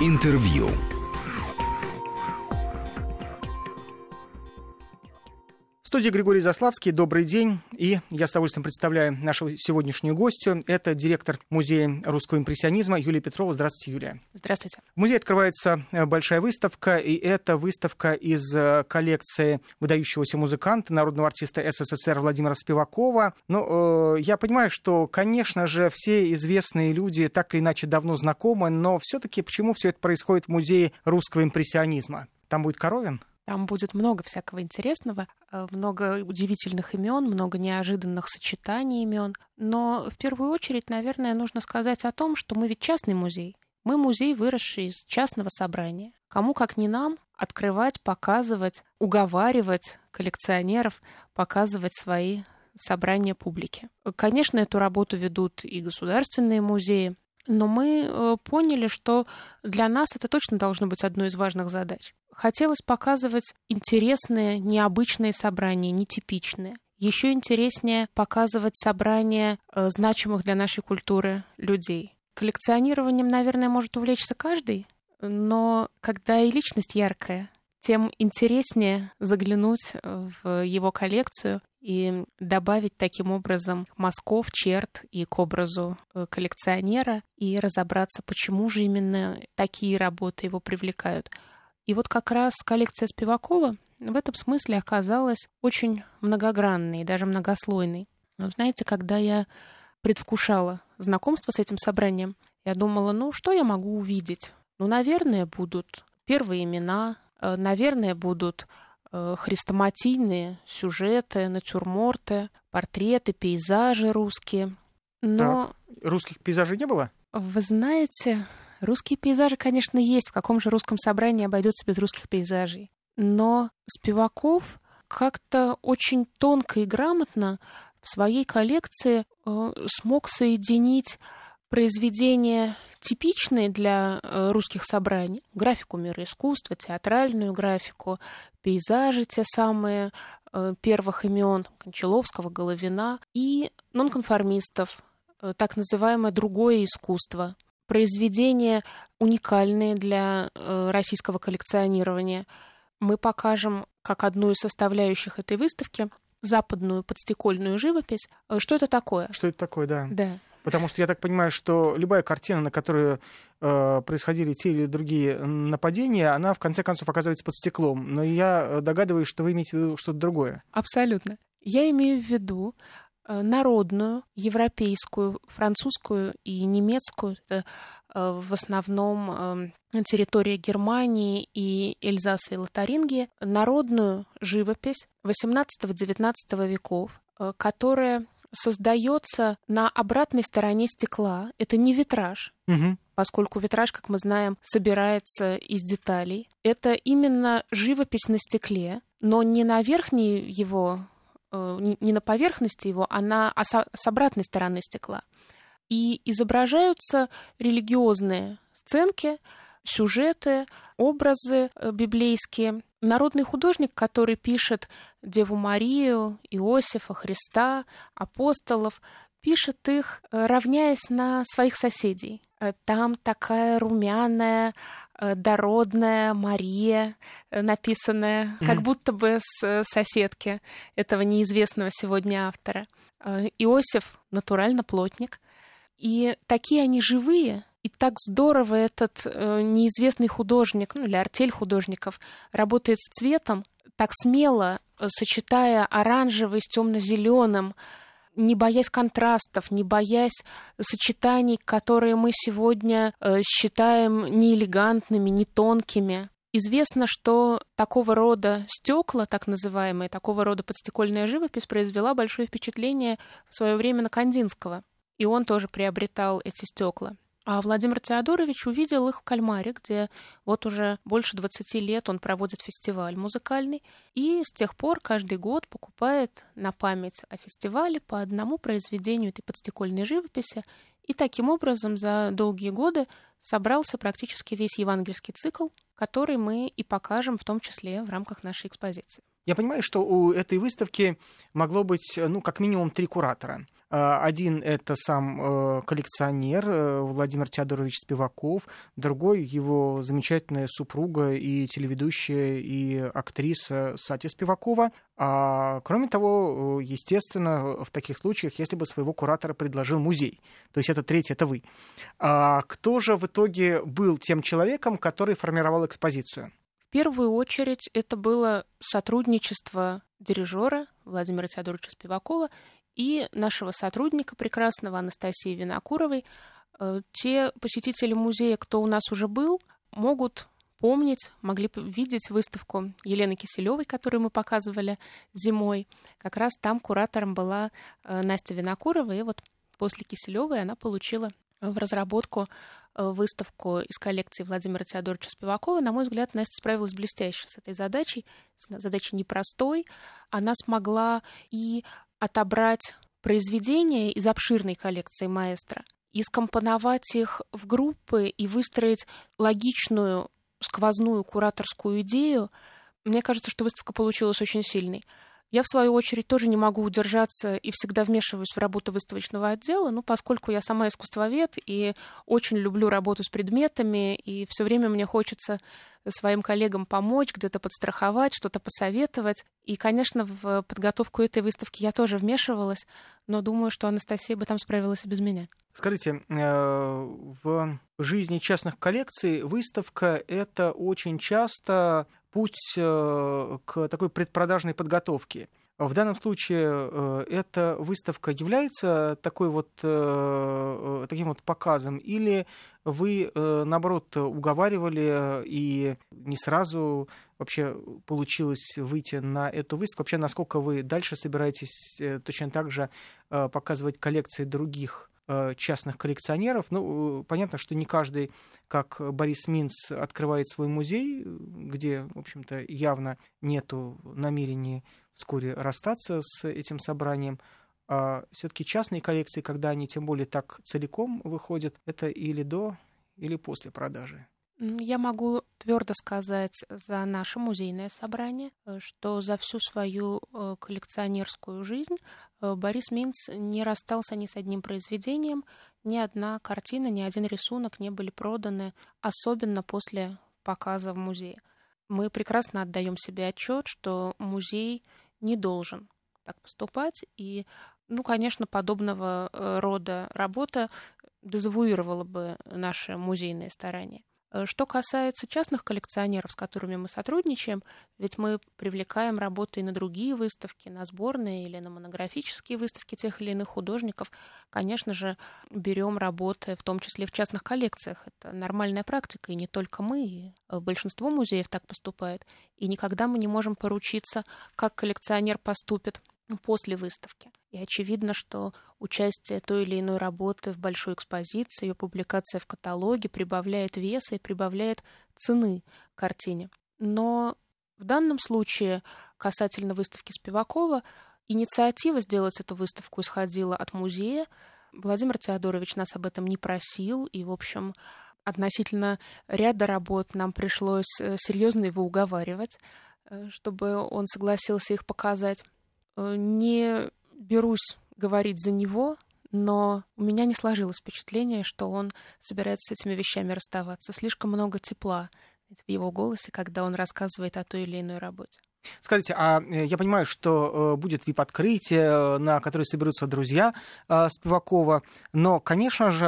Интервью. Студии Григорий Заславский. Добрый день. И я с удовольствием представляю нашу сегодняшнюю гостью. Это директор Музея русского импрессионизма Юлия Петрова. Здравствуйте, Юлия. Здравствуйте. В музее открывается э, большая выставка, и это выставка из э, коллекции выдающегося музыканта, народного артиста СССР Владимира Спивакова. Ну, э, я понимаю, что, конечно же, все известные люди так или иначе давно знакомы, но все-таки почему все это происходит в Музее русского импрессионизма? Там будет Коровин? Там будет много всякого интересного, э, много удивительных имен, много неожиданных сочетаний имен. Но в первую очередь, наверное, нужно сказать о том, что мы ведь частный музей. Мы музей, выросший из частного собрания. Кому, как не нам, открывать, показывать, уговаривать коллекционеров, показывать свои собрания публики. Конечно, эту работу ведут и государственные музеи, но мы э, поняли, что для нас это точно должно быть одной из важных задач. Хотелось показывать интересные, необычные собрания, нетипичные. Еще интереснее показывать собрания э, значимых для нашей культуры людей. Коллекционированием, наверное, может увлечься каждый, но когда и личность яркая, тем интереснее заглянуть в его коллекцию и добавить таким образом мазков, черт и к образу э, коллекционера и разобраться, почему же именно такие работы его привлекают. И вот как раз коллекция Спивакова в этом смысле оказалась очень многогранной, даже многослойной. Но знаете, когда я предвкушала знакомство с этим собранием, я думала, ну что я могу увидеть? Ну, наверное, будут первые имена, э, наверное, будут хрестоматийные сюжеты, натюрморты, портреты, пейзажи русские. Но... Так, русских пейзажей не было? Вы знаете, Русские пейзажи, конечно, есть. В каком же русском собрании обойдется без русских пейзажей? Но Спиваков как-то очень тонко и грамотно в своей коллекции э, смог соединить произведения типичные для э, русских собраний, графику мира искусства, театральную графику, пейзажи те самые э, первых имен Кончаловского, Головина и нонконформистов, э, так называемое другое искусство, произведения уникальные для российского коллекционирования. Мы покажем как одну из составляющих этой выставки западную подстекольную живопись. Что это такое? Что это такое, да. Да. Потому что я так понимаю, что любая картина, на которую э, происходили те или другие нападения, она в конце концов оказывается под стеклом. Но я э, догадываюсь, что вы имеете в виду что-то другое. Абсолютно. Я имею в виду Э, народную, европейскую, французскую и немецкую. Это э, в основном эм, территория Германии и Эльзаса и Лотарингии, народную живопись XVIII-XIX веков, которая создается на обратной стороне стекла. Это не витраж, угу. поскольку витраж, как мы знаем, собирается из деталей. Это именно живопись на стекле, но не на верхней его Э, не на поверхности его, а на, а с обратной стороны стекла. И изображаются религиозные сценки, сюжеты, образы э, библейские. Народный художник, который пишет Деву Марию, Иосифа, Христа, апостолов, пишет их, э, равняясь на своих соседей. Э, там такая румяная, дородная Мария написанная, mm-hmm. как будто бы с соседки этого неизвестного сегодня автора. Иосиф натурально плотник. И такие они живые, и так здорово этот неизвестный художник, ну или артель художников, работает с цветом, так смело, сочетая оранжевый с темно-зеленым, не боясь контрастов, не боясь сочетаний, которые мы сегодня э, считаем неэлегантными, не тонкими. Известно, что такого рода стекла, так называемые, такого рода подстекольная живопись произвела большое впечатление в свое время на Кандинского. И он тоже приобретал эти стекла. А Владимир Теодорович увидел их в Кальмаре, где вот уже больше 20 лет он проводит фестиваль музыкальный, и с тех пор каждый год покупает на память о фестивале по одному произведению этой подстекольной живописи, и таким образом за долгие годы собрался практически весь евангельский цикл, который мы и покажем в том числе в рамках нашей экспозиции. Я понимаю, что у этой выставки могло быть, ну, как минимум три куратора. Один — это сам коллекционер Владимир Теодорович Спиваков, другой — его замечательная супруга и телеведущая, и актриса Сатя Спивакова. А, кроме того, естественно, в таких случаях, если бы своего куратора предложил музей, то есть это третий, это вы. А кто же в итоге был тем человеком, который формировал экспозицию? В первую очередь это было сотрудничество дирижера Владимира Теодоровича Спивакова и нашего сотрудника прекрасного Анастасии Винокуровой. Э, те посетители музея, кто у нас уже был, могут помнить, могли видеть выставку Елены Киселевой, которую мы показывали зимой. Как раз там куратором была э, Настя Винокурова, и вот после Киселевой она получила в разработку э, выставку из коллекции Владимира Теодоровича Спивакова. На мой взгляд, Настя справилась блестяще с этой задачей. Задача непростой. Она смогла и отобрать произведения из обширной коллекции маэстро, и скомпоновать их в группы и выстроить логичную сквозную кураторскую идею. Мне кажется, что выставка получилась очень сильной. Я, в свою очередь, тоже не могу удержаться и всегда вмешиваюсь в работу выставочного отдела, ну, поскольку я сама искусствовед и очень люблю работу с предметами, и все время мне хочется своим коллегам помочь, где-то подстраховать, что-то посоветовать. И, конечно, в подготовку этой выставки я тоже вмешивалась, но думаю, что Анастасия бы там справилась и без меня. Скажите, э, в жизни частных коллекций выставка — это очень часто путь э, к такой предпродажной подготовке. В данном случае э, эта выставка является такой вот, э, таким вот показом, или вы, наоборот, уговаривали и не сразу вообще получилось выйти на эту выставку? Вообще, насколько вы дальше собираетесь точно так же показывать коллекции других частных коллекционеров. Ну, понятно, что не каждый, как Борис Минц, открывает свой музей, где, в общем-то, явно нету намерения вскоре расстаться с этим собранием. А все-таки частные коллекции, когда они тем более так целиком выходят, это или до, или после продажи. Я могу твердо сказать за наше музейное собрание, э, что за всю свою э, коллекционерскую жизнь э, Борис Минц не расстался ни с одним произведением, ни одна картина, ни один рисунок не были проданы, особенно после показа в музее. Мы прекрасно отдаем себе отчет, что музей не должен так поступать, и, ну, конечно, подобного рода работа дезавуировала бы наше музейное старание. Э, что касается частных коллекционеров, с которыми мы сотрудничаем, ведь мы привлекаем работы и на другие выставки, на сборные или на монографические выставки тех или иных художников, конечно же, берем работы, в том числе в частных коллекциях. Это нормальная практика, и не только мы, и э, большинство музеев так поступает. И никогда мы не можем поручиться, как коллекционер поступит после выставки. И очевидно, что участие той или иной работы в большой экспозиции, ее публикация в каталоге прибавляет веса и прибавляет цены картине. Но в данном случае, касательно выставки Спивакова, инициатива сделать эту выставку исходила от музея. Владимир Теодорович нас об этом не просил, и, в общем, относительно ряда работ нам пришлось э, серьезно его уговаривать, э, чтобы он согласился их показать. Э, не берусь говорить за него, но у меня не сложилось впечатление, что он собирается с этими вещами расставаться. Слишком много тепла в его голосе, когда он рассказывает о той или иной работе. Скажите, а э, я понимаю, что э, будет вип-открытие, э, на которое соберутся друзья Спивакова, но, конечно же,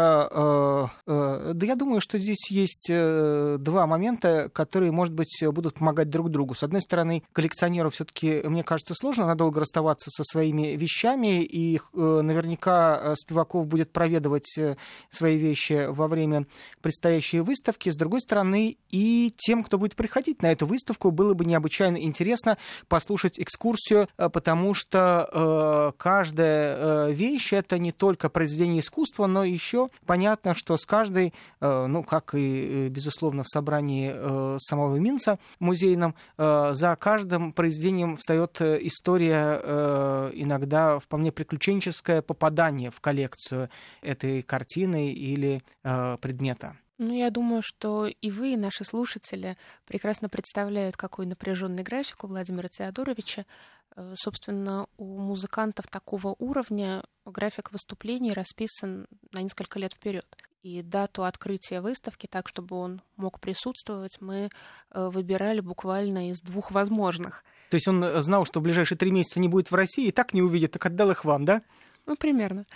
да я думаю, что здесь есть два момента, которые, может быть, будут помогать друг другу. С одной стороны, коллекционеру все-таки, мне кажется, сложно надолго расставаться со своими вещами, и наверняка Спиваков будет проведывать свои вещи во время предстоящей выставки. С другой стороны, и тем, кто будет приходить на эту выставку, было бы необычайно интересно интересно послушать экскурсию, э, потому что э, каждая э, вещь это не только произведение искусства, но еще понятно, что с каждой, э, ну, как и, э, безусловно, в собрании э, самого Минца музейном, э, за каждым произведением встает история, э, иногда вполне приключенческое попадание в коллекцию этой картины или э, предмета. Ну, я думаю, что и вы, и наши слушатели прекрасно представляют, какой напряженный график у Владимира Теодоровича. Э, собственно, у музыкантов такого уровня график выступлений расписан на несколько лет вперед. И дату открытия выставки, так чтобы он мог присутствовать, мы э, выбирали буквально из двух возможных. То есть он э, знал, что в ближайшие три месяца не будет в России, и так не увидит, так отдал их вам, да? Ну, примерно.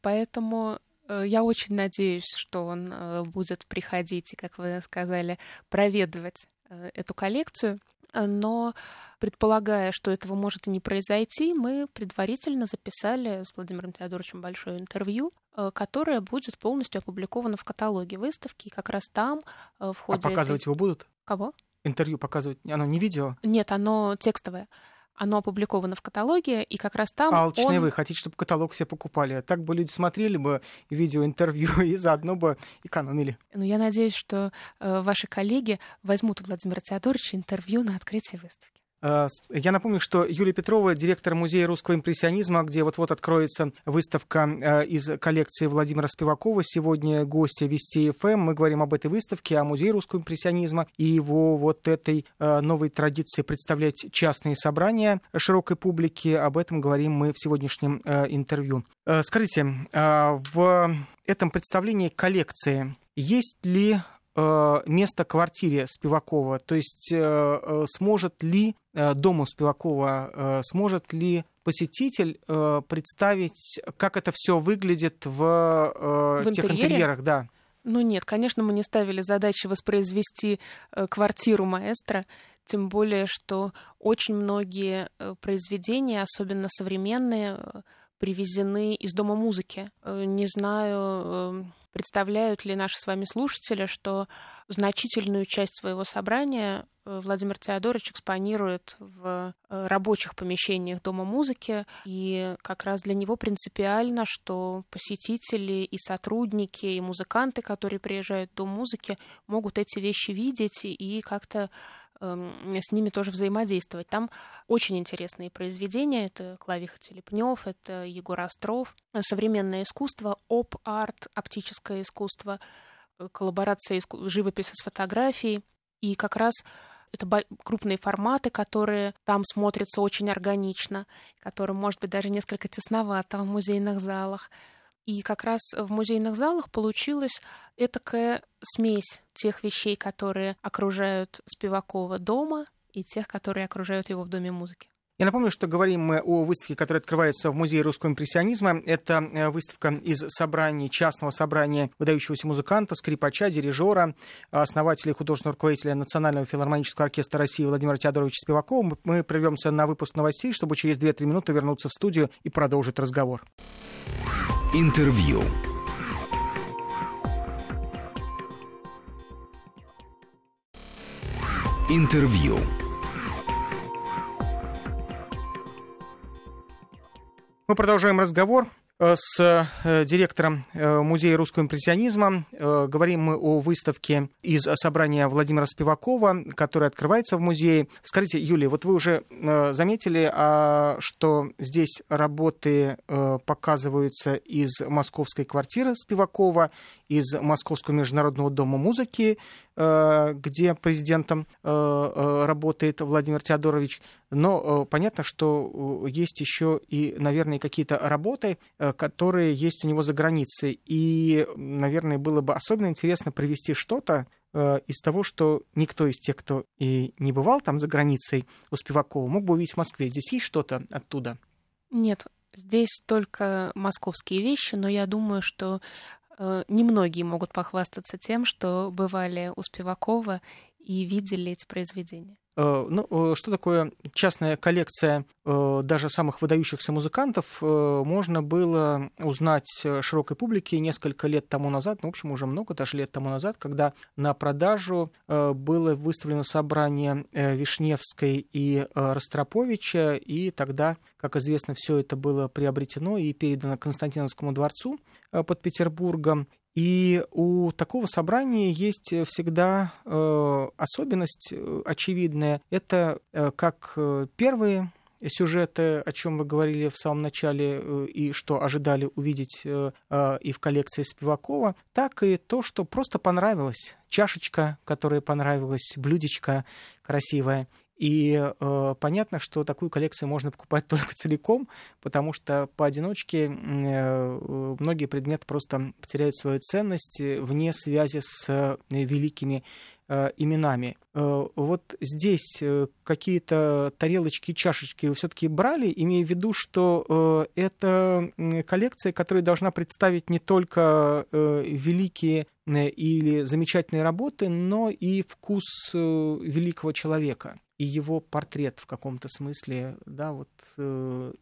Поэтому я очень надеюсь, что он будет приходить и, как вы сказали, проведывать эту коллекцию. Но предполагая, что этого может и не произойти, мы предварительно записали с Владимиром Теодоровичем большое интервью, Э, которая будет полностью опубликована в каталоге выставки. И как раз там э, в а ходе... А показывать этой... его будут? Кого? Интервью показывать? Оно не видео? Нет, оно текстовое. Оно опубликовано в каталоге, и как раз там Алчные он... вы хотите, чтобы каталог все покупали. Так бы люди смотрели бы видеоинтервью и заодно бы экономили. Ну, я надеюсь, что э, ваши коллеги возьмут у Владимира Теодоровича интервью на открытии выставки. Э, я напомню, что Юлия Петрова, директор Музея русского импрессионизма, где вот-вот откроется выставка э, из коллекции Владимира Спивакова. Сегодня гостья Вести ФМ. Мы говорим об этой выставке, о Музее русского импрессионизма и его вот этой э, новой традиции представлять частные собрания широкой публике. Об этом говорим мы в сегодняшнем интервью. Скажите, в этом представлении коллекции есть ли место квартире Спивакова? То есть э, э, сможет ли дому Спивакова, сможет ли посетитель представить, как это все выглядит в, в тех интерьерах? Да. Ну нет, конечно, мы не ставили задачи воспроизвести квартиру маэстро, тем более, что очень многие произведения, особенно современные, привезены из Дома музыки. Не знаю, Представляют ли наши с вами слушатели, что значительную часть своего собрания э, Владимир Теодорович экспонирует в э, рабочих помещениях Дома музыки, и как раз для него принципиально, что посетители и сотрудники, и музыканты, которые приезжают в Дом музыки, могут эти вещи видеть и как-то с ними тоже взаимодействовать. Там очень интересные произведения. Это Клавиха Телепнев, это Егор Остров, современное искусство, оп-арт, оптическое искусство, э, коллаборация иску... живописи с фотографией. И как раз это крупные форматы, которые там смотрятся очень органично, которые, может быть, даже несколько тесновато в музейных залах. И как раз в музейных залах получилась этакая смесь тех вещей, которые окружают Спивакова дома, и тех, которые окружают его в Доме музыки. Я напомню, что говорим мы о выставке, которая открывается в Музее русского импрессионизма. Это э, выставка из собраний, частного собрания выдающегося музыканта, скрипача, дирижера, основателя и художественного руководителя Национального филармонического оркестра России Владимира Теодоровича Спивакова. Мы прервемся на выпуск новостей, чтобы через 2-3 минуты вернуться в студию и продолжить разговор. Интервью. Интервью. Мы продолжаем разговор. Э, с э, директором э, Музея русского импрессионизма. Говорим мы о выставке из собрания Владимира Спивакова, которая открывается в музее. Скажите, Юлия, вот вы уже заметили, а, что здесь работы показываются из московской квартиры Спивакова, из Московского международного дома музыки, где президентом работает Владимир Теодорович. Но понятно, что есть еще и, наверное, какие-то работы, которые есть у него за границей. И, наверное, было бы особенно интересно привести что-то э, из того, что никто из тех, кто и не бывал там за границей у Спивакова, мог бы увидеть в Москве. Здесь есть что-то оттуда? Нет, здесь только московские вещи, но я думаю, что э, немногие могут похвастаться тем, что бывали у Спивакова и видели эти произведения. Э, ну, э, что такое частная коллекция э, даже самых выдающихся музыкантов, можно было узнать широкой публике несколько лет тому назад, ну, в общем, уже много даже лет тому назад, когда на продажу было выставлено собрание Вишневской и Ростроповича, и тогда, как известно, все это было приобретено и передано Константиновскому дворцу под Петербургом. И у такого собрания есть всегда э, особенность э, очевидная. Это э, как э, первые сюжеты, о чем вы говорили в самом начале э, и что ожидали увидеть и в коллекции Спивакова, так и то, что просто понравилось. Чашечка, которая понравилась, блюдечко красивое. И э, понятно, что такую коллекцию можно покупать только целиком, потому что поодиночке э, многие предметы просто потеряют свою ценность вне связи с великими Э, именами. Э, вот здесь э, какие-то тарелочки, чашечки вы все-таки брали, имея в виду, что это коллекция, которая должна представить не только великие или замечательные работы, но и вкус великого человека и его портрет в каком-то смысле, да, вот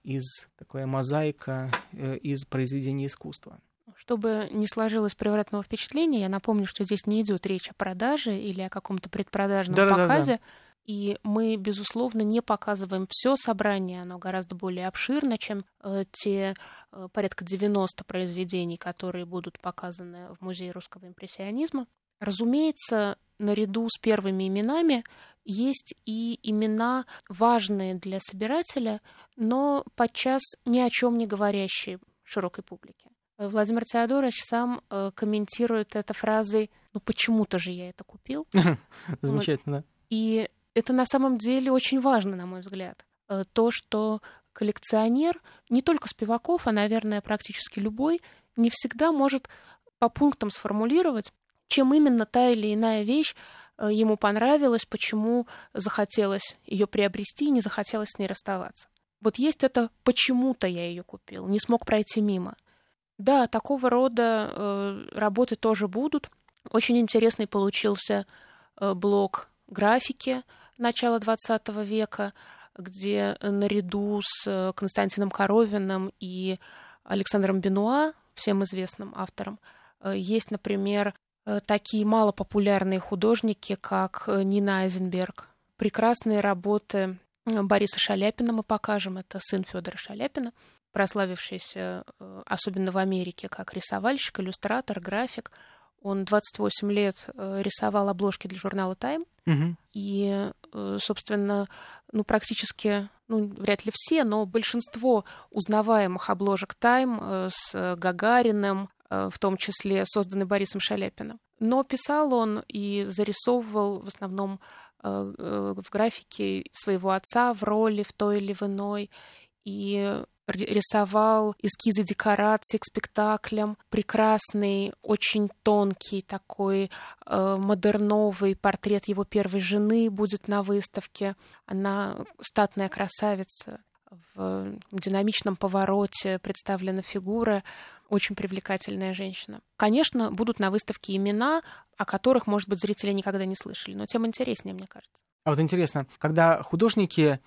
из такая мозаика из произведения искусства. Чтобы не сложилось превратного впечатления, я напомню, что здесь не идет речь о продаже или о каком-то предпродажном да, показе. Да, да. И мы, безусловно, не показываем все собрание, оно гораздо более обширно, чем э, те э, порядка 90 произведений, которые будут показаны в Музее русского импрессионизма. Разумеется, наряду с первыми именами есть и имена важные для собирателя, но подчас ни о чем не говорящие широкой публике. Владимир Теодорович сам э, комментирует это фразой «ну почему-то же я это купил». Замечательно. И это на самом деле очень важно, на мой взгляд. Э, то, что коллекционер, не только Спиваков, а, наверное, практически любой, не всегда может по пунктам сформулировать, чем именно та или иная вещь э, ему понравилась, почему захотелось ее приобрести и не захотелось с ней расставаться. Вот есть это «почему-то я ее купил», не смог пройти мимо – да, такого рода э, работы тоже будут. Очень интересный получился э, блок графики начала XX века, где наряду с э, Константином Коровиным и Александром Бенуа, всем известным автором, э, есть, например, такие малопопулярные художники, как э, Нина Айзенберг. Прекрасные работы Бориса Шаляпина мы покажем, это сын Федора Шаляпина прославившийся, э, особенно в Америке, как рисовальщик, иллюстратор, график. Он 28 лет э, рисовал обложки для журнала Time. Угу. И, э, собственно, ну, практически, ну, вряд ли все, но большинство узнаваемых обложек Time с Гагариным, в том числе созданы Борисом Шаляпиным. Но писал он и зарисовывал в основном в графике своего отца в роли в той или в иной. И рисовал эскизы декораций к спектаклям, прекрасный, очень тонкий такой э, модерновый портрет его первой жены будет на выставке. Она статная красавица, в динамичном повороте представлена фигура, очень привлекательная женщина. Конечно, будут на выставке имена, о которых, может быть, зрители никогда не слышали, но тем интереснее, мне кажется. А вот интересно, когда художники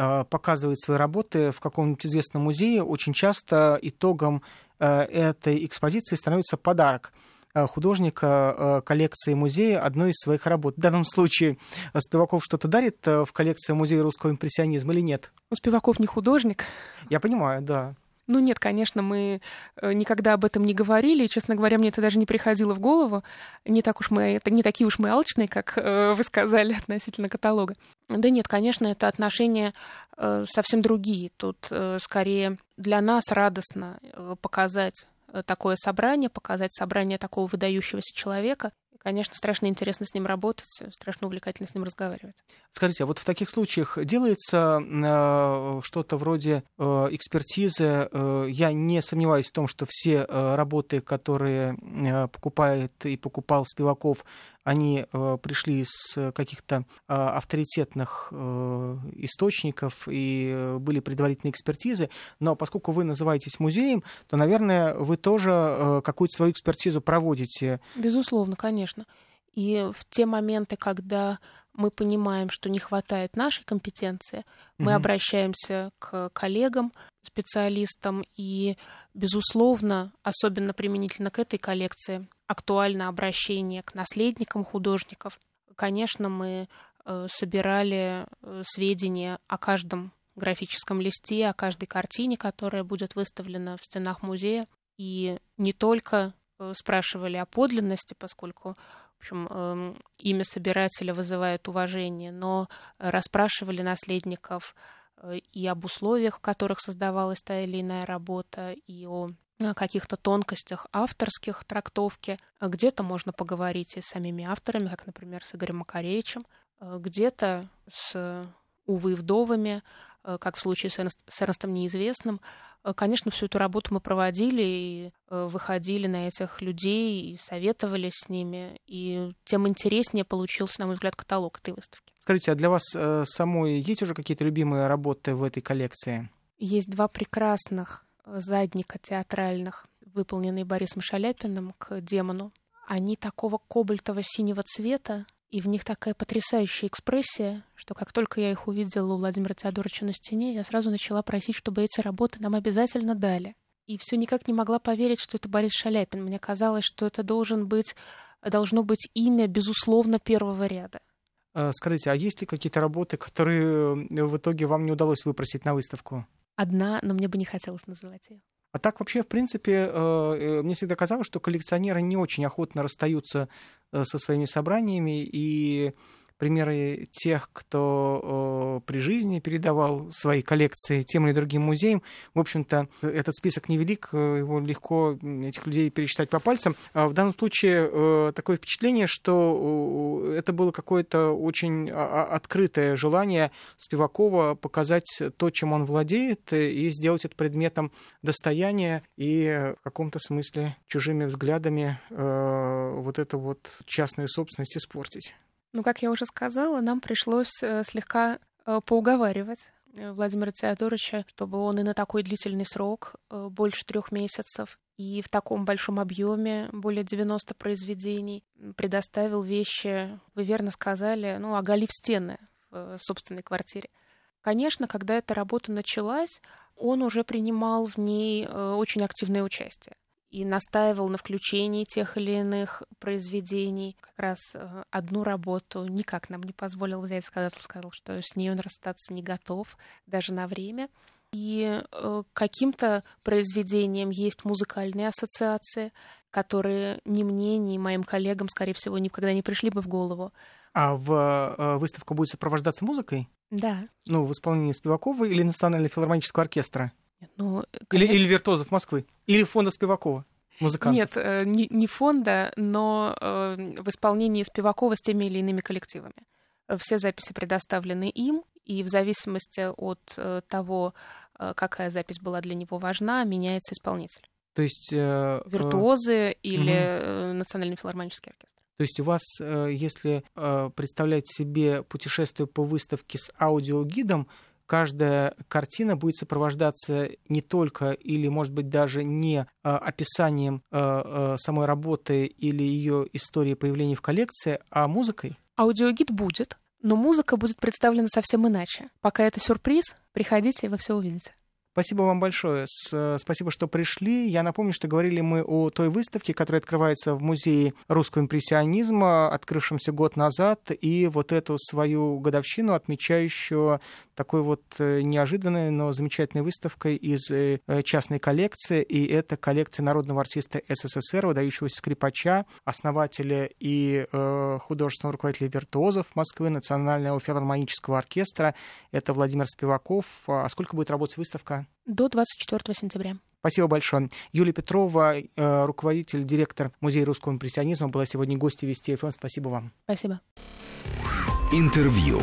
Э, показывает свои работы в каком-нибудь известном музее, очень часто итогом э, этой экспозиции становится подарок художника коллекции музея одной из своих работ. В данном случае Спиваков что-то дарит в коллекцию музея русского импрессионизма или нет? Ну, Спиваков не художник. Я понимаю, да. Ну нет, конечно, мы э, никогда об этом не говорили. И, честно говоря, мне это даже не приходило в голову. Не так уж мы, это не такие уж мы алчные, как э, вы сказали относительно каталога. Да нет, конечно, это отношения э, совсем другие. Тут скорее для нас радостно показать такое собрание, показать собрание такого выдающегося человека конечно, страшно интересно с ним работать, страшно увлекательно с ним разговаривать. Скажите, а вот в таких случаях делается э, что-то вроде э, экспертизы? Э, я не сомневаюсь в том, что все э, работы, которые э, покупает и покупал Спиваков, они э, пришли с каких-то э, авторитетных э, источников и э, были предварительные экспертизы. Но поскольку вы называетесь музеем, то, наверное, вы тоже э, какую-то свою экспертизу проводите. Безусловно, конечно. И в те моменты, когда мы понимаем, что не хватает нашей компетенции, мы угу. обращаемся к коллегам, специалистам, и, безусловно, особенно применительно к этой коллекции, актуально обращение к наследникам художников. Конечно, мы э, собирали э, сведения о каждом графическом листе, о каждой картине, которая будет выставлена в стенах музея. И не только спрашивали о подлинности, поскольку в общем, эм, имя собирателя вызывает уважение, но расспрашивали наследников и об условиях, в которых создавалась та или иная работа, и о каких-то тонкостях авторских трактовки. Где-то можно поговорить и с самими авторами, как, например, с Игорем Макаревичем, где-то с увы, вдовами, как в случае с Эрнстом Неизвестным. Конечно, всю эту работу мы проводили и выходили на этих людей и советовались с ними, и тем интереснее получился, на мой взгляд, каталог этой выставки. Скажите, а для вас самой есть уже какие-то любимые работы в этой коллекции? Есть два прекрасных задника театральных, выполненные Борисом Шаляпиным к демону. Они такого кобальтово-синего цвета, и в них такая потрясающая экспрессия, что как только я их увидела у Владимира Теодоровича на стене, я сразу начала просить, чтобы эти работы нам обязательно дали. И все никак не могла поверить, что это Борис Шаляпин. Мне казалось, что это должен быть, должно быть имя, безусловно, первого ряда. А, скажите, а есть ли какие-то работы, которые э, в итоге вам не удалось выпросить на выставку? Одна, но мне бы не хотелось называть ее. А так вообще, в принципе, э, э, мне всегда казалось, что коллекционеры не очень охотно расстаются э, со своими собраниями, и примеры тех, кто э, при жизни передавал свои коллекции тем или другим музеям. В общем-то, этот список невелик, э, его легко этих людей пересчитать по пальцам. А в данном случае э, такое впечатление, что э, это было какое-то очень а, а, открытое желание Спивакова показать то, чем он владеет, и сделать это предметом достояния и в каком-то смысле чужими взглядами э, вот эту вот частную собственность испортить. Ну, как я уже сказала, нам пришлось э, слегка э, поуговаривать э, Владимира Теодоровича, чтобы он и на такой длительный срок, больше трех месяцев, и в таком большом объеме, более 90 произведений, предоставил вещи, вы верно сказали, ну, оголив стены в собственной квартире. Конечно, когда эта работа началась, он уже принимал в ней очень активное участие и настаивал на включении тех или иных произведений. Как раз э, одну работу никак нам не позволил взять, сказал, сказал, что с ней он расстаться не готов, даже на время. И э, каким-то произведениям есть музыкальные ассоциации, которые ни мне, ни моим коллегам, скорее всего, никогда не пришли бы в голову. А в э, выставка будет сопровождаться музыкой? Да. Ну, в исполнении Спивакова или Национального филармонического оркестра? Ну, или, или виртуозов Москвы? Или фонда Спивакова? Музыкант. Нет, э, не, не фонда, но э, в исполнении Спивакова с теми или иными коллективами. Все записи предоставлены им, и в зависимости от э, того, какая запись была для него важна, меняется исполнитель. То есть... Э, Виртуозы э, или угу. Национальный филармонический оркестр. То есть у вас, если представлять себе путешествие по выставке с аудиогидом, каждая картина будет сопровождаться не только или, может быть, даже не а, описанием а, а, самой работы или ее истории появления в коллекции, а музыкой? Аудиогид будет, но музыка будет представлена совсем иначе. Пока это сюрприз, приходите, и вы все увидите. Спасибо вам большое. Спасибо, что пришли. Я напомню, что говорили мы о той выставке, которая открывается в Музее русского импрессионизма, открывшемся год назад, и вот эту свою годовщину, отмечающую такой вот э, неожиданной, но замечательной выставкой из э, частной коллекции, и это коллекция народного артиста СССР, выдающегося скрипача, основателя и э, художественного руководителя виртуозов Москвы, Национального филармонического оркестра. Это Владимир Спиваков. А сколько будет работать выставка? До 24 сентября. Спасибо большое. Юлия Петрова, руководитель, директор Музея русского импрессионизма, была сегодня гостью Вести ФМ. Спасибо вам. Спасибо. Интервью.